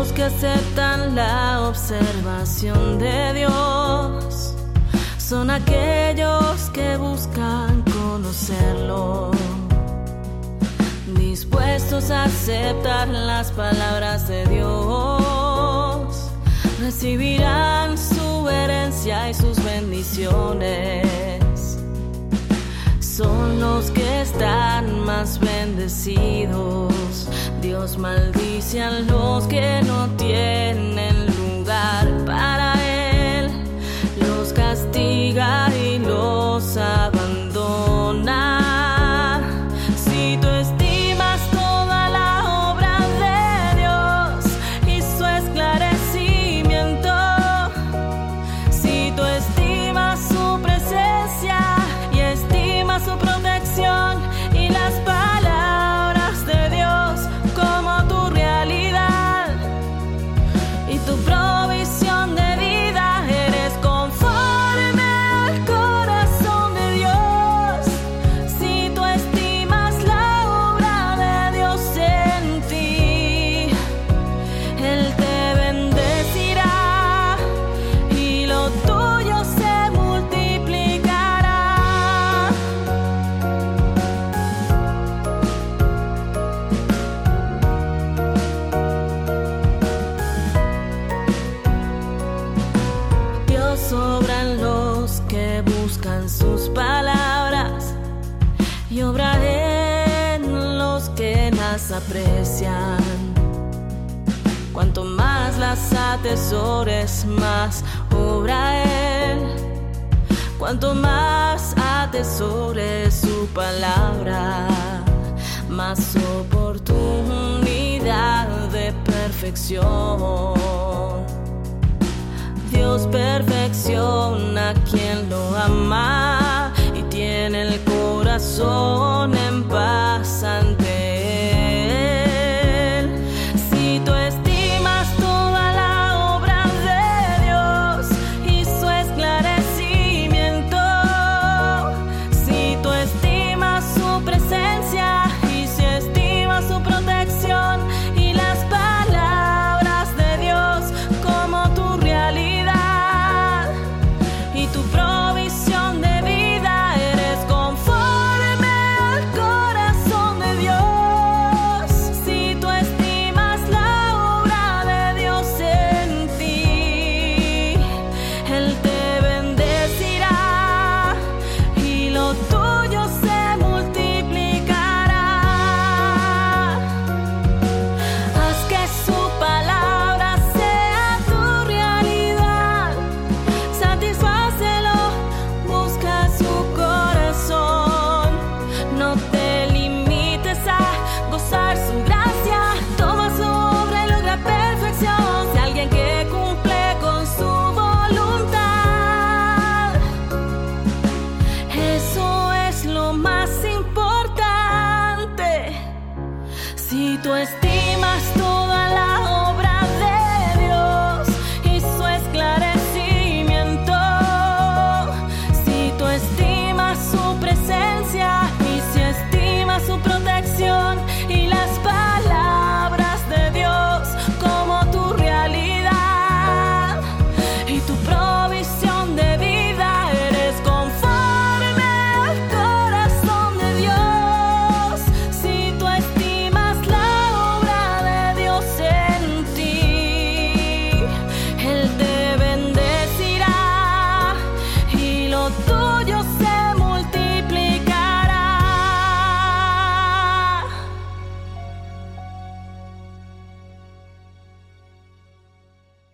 aceptan la observación de Dios son aquellos que buscan conocerlo, dispuestos a aceptar las palabras de Dios, recibirán su herencia y sus bendiciones. Son los que están más bendecidos. Dios maldice a los que sus palabras y obra en los que las aprecian. Cuanto más las atesores, más obra Él. Cuanto más atesores su palabra, más oportunidad de perfección. Dios perfecciona quien 走。Si tú estimas toda la